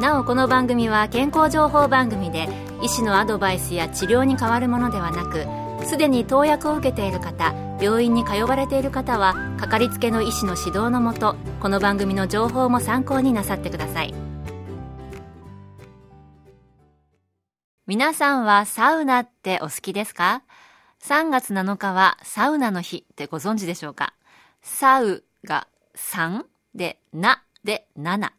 なおこの番組は健康情報番組で医師のアドバイスや治療に変わるものではなくすでに投薬を受けている方病院に通われている方はかかりつけの医師の指導のもとこの番組の情報も参考になさってください。皆さんはサウナってお好きですか？3月7日はサウナの日ってご存知でしょうか？サウが3でなで7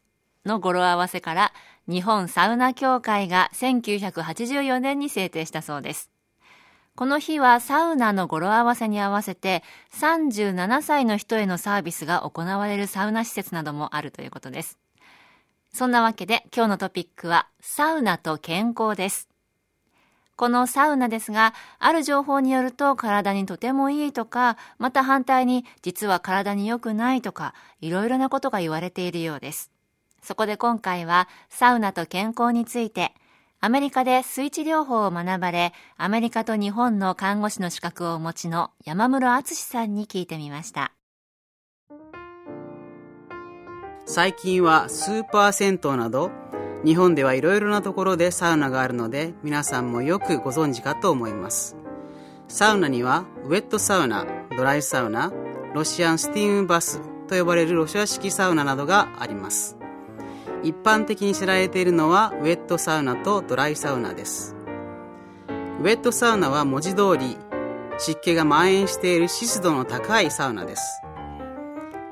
の語呂合わせから日本サウナ協会が1984年に制定したそうです。この日はサウナの語呂合わせに合わせて37歳の人へのサービスが行われるサウナ施設などもあるということです。そんなわけで今日のトピックはサウナと健康です。このサウナですが、ある情報によると体にとてもいいとか、また反対に実は体に良くないとか、いろいろなことが言われているようです。そこで今回はサウナと健康について、アメリカで水治療法を学ばれ、アメリカと日本の看護師の資格をお持ちの山室敦さんに聞いてみました。最近はスーパー銭湯など、日本ではいろいろなところでサウナがあるので、皆さんもよくご存知かと思います。サウナには、ウェットサウナ、ドライサウナ、ロシアンスティームバスと呼ばれるロシア式サウナなどがあります。一般的に知られているのはウェットサウナとドライサウナです。ウェットサウナは文字通り湿気が蔓延している湿度の高いサウナです。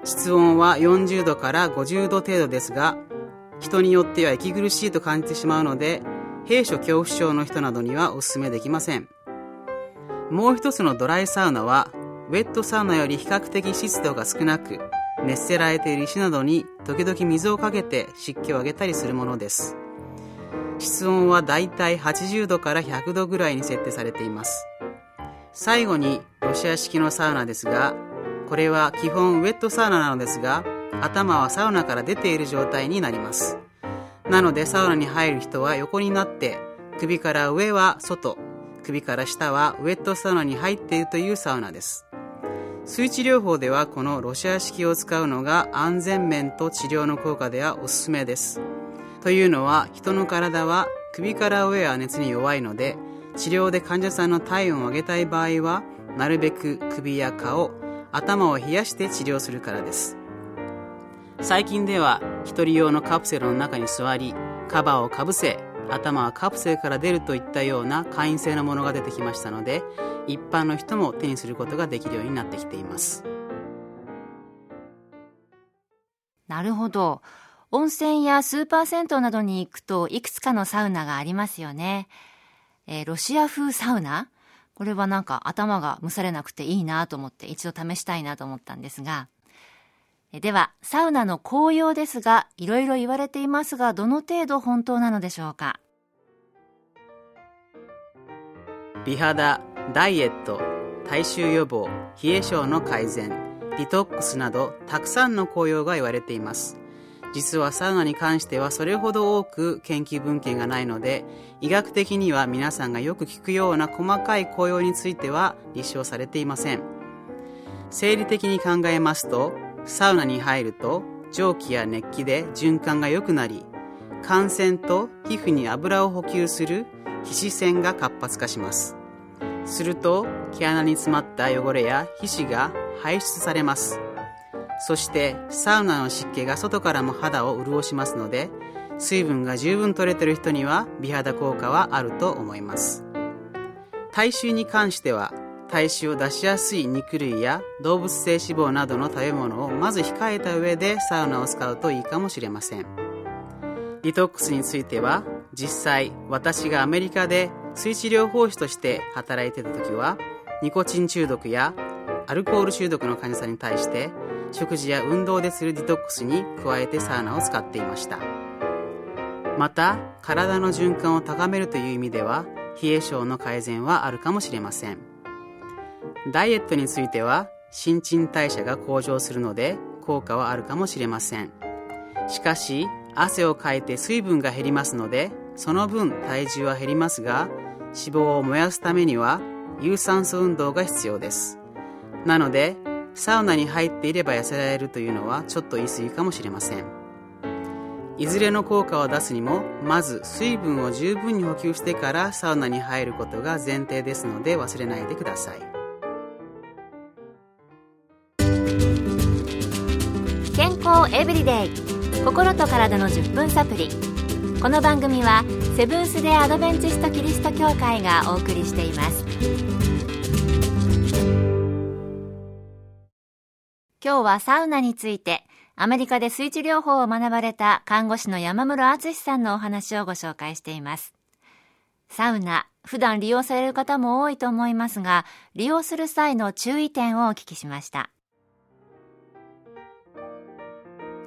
室温は40度から50度程度ですが人によっては息苦しいと感じてしまうので閉所恐怖症の人などにはお勧めできません。もう一つのドライサウナはウェットサウナより比較的湿度が少なく熱せられている石などに時々水をかけて湿気を上げたりするものです。室温はだいたい80度から100度ぐらいに設定されています。最後にロシア式のサウナですがこれは基本ウェットサウナなのですが頭はサウナから出ている状態になります。なのでサウナに入る人は横になって首から上は外首から下はウェットサウナに入っているというサウナです。水治療法ではこのロシア式を使うのが安全面と治療の効果ではおすすめです。というのは人の体は首から上は熱に弱いので治療で患者さんの体温を上げたい場合はなるべく首や顔、頭を冷やして治療するからです。最近では1人用のカプセルの中に座りカバーをかぶせ頭はカプセルから出るといったような会員制のものが出てきましたので一般の人も手にすることができるようになってきています。なるほど。温泉やスーパー銭湯などに行くといくつかのサウナがありますよね、えー、ロシア風サウナ？これはなんか頭が蒸されなくていいなと思って一度試したいなと思ったんですがでは、サウナの紅葉ですが、いろいろ言われていますが、どの程度本当なのでしょうか？美肌、ダイエット、体臭予防、冷え性の改善、ディトックスなど、たくさんの紅葉が言われています。実はサウナに関してはそれほど多く研究文献がないので、医学的には皆さんがよく聞くような細かい紅葉については立証されていません。生理的に考えますと、サウナに入ると蒸気や熱気で循環が良くなり汗腺と皮膚に油を補給する皮脂腺が活発化します。すると毛穴に詰まった汚れや皮脂が排出されます。そしてサウナの湿気が外からも肌を潤しますので水分が十分取れてる人には美肌効果はあると思います。体臭に関しては体臭を出しやすい肉類や動物性脂肪などの食べ物をまず控えた上でサウナを使うといいかもしれません。デトックスについては実際私がアメリカで水治療法士として働いてた時はニコチン中毒やアルコール中毒の患者さんに対して食事や運動でするディトックスに加えてサウナを使っていました。また体の循環を高めるという意味では冷え性の改善はあるかもしれません。ダイエットについては新陳代謝が向上するので効果はあるかもしれません。しかし汗をかいて水分が減りますのでその分体重は減りますが脂肪を燃やすためには有酸素運動が必要です。なのでサウナに入っていれば痩せられるというのはちょっと言い過ぎかもしれません。いずれの効果を出すにもまず水分を十分に補給してからサウナに入ることが前提ですので忘れないでください。康エブリデイ心と体の10分サプリこの番組はセブンス・デ・アドベンチスト・キリスト教会がお送りしています。今日はサウナについてアメリカで水地療法を学ばれた看護師の山室敦さんのお話をご紹介しています。サウナ普段利用される方も多いと思いますが利用する際の注意点をお聞きしました。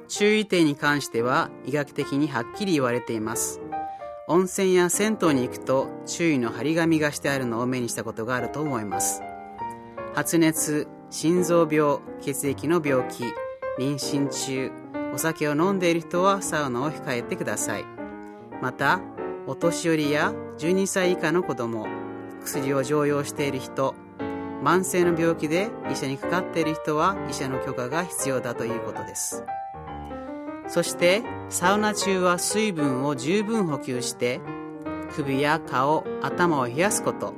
注意点に関しては医学的にはっきり言われています。温泉や銭湯に行くと注意の張り紙がしてあるのを目にしたことがあると思います。発熱心臓病血液の病気妊娠中お酒を飲んでいる人はサウナを控えてください。またお年寄りや12歳以下の子供薬を常用している人慢性の病気で医者にかかっている人は医者の許可が必要だということです。そしてサウナ中は水分を十分補給して首や顔頭を冷やすこと。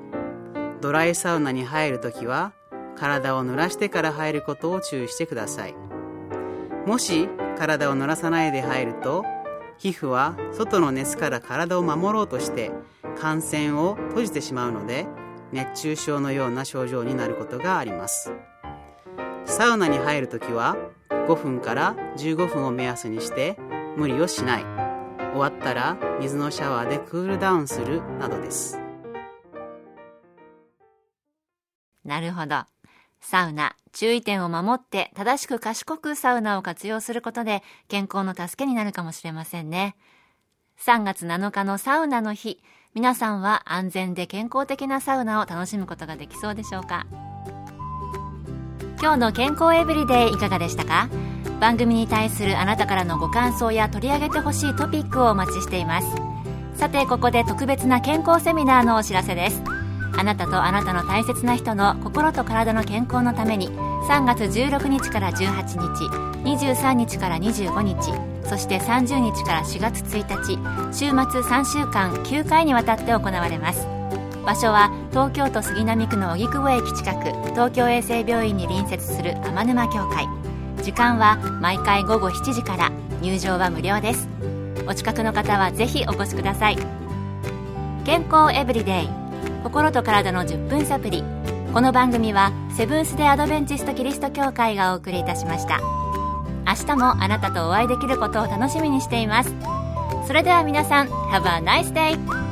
ドライサウナに入るときは体を濡らしてから入ることを注意してください。もし体を濡らさないで入ると皮膚は外の熱から体を守ろうとして感染を閉じてしまうので熱中症のような症状になることがあります。サウナに入るときは5分から15分を目安にして無理をしない。終わったら水のシャワーでクールダウンするなどです。なるほど。サウナ注意点を守って正しく賢くサウナを活用することで健康の助けになるかもしれませんね。3月7日のサウナの日皆さんは安全で健康的なサウナを楽しむことができそうでしょうか？今日の健康エブリデイいかがでしたか？番組に対するあなたからのご感想や取り上げてほしいトピックをお待ちしています。さてここで特別な健康セミナーのお知らせです。あなたとあなたの大切な人の心と体の健康のために3月16日から18日23日から25日そして30日から4月1日週末3週間9回にわたって行われます。場所は東京都杉並区の荻窪駅近く東京衛生病院に隣接する天沼協会。時間は毎回午後7時から。入場は無料です。お近くの方はぜひお越しください。健康エブリデイ。心と体の10分サプリ。この番組はセブンス・デ・アドベンチスト・キリスト教会がお送りいたしました。明日もあなたとお会いできることを楽しみにしています。それでは皆さん Have a nice day!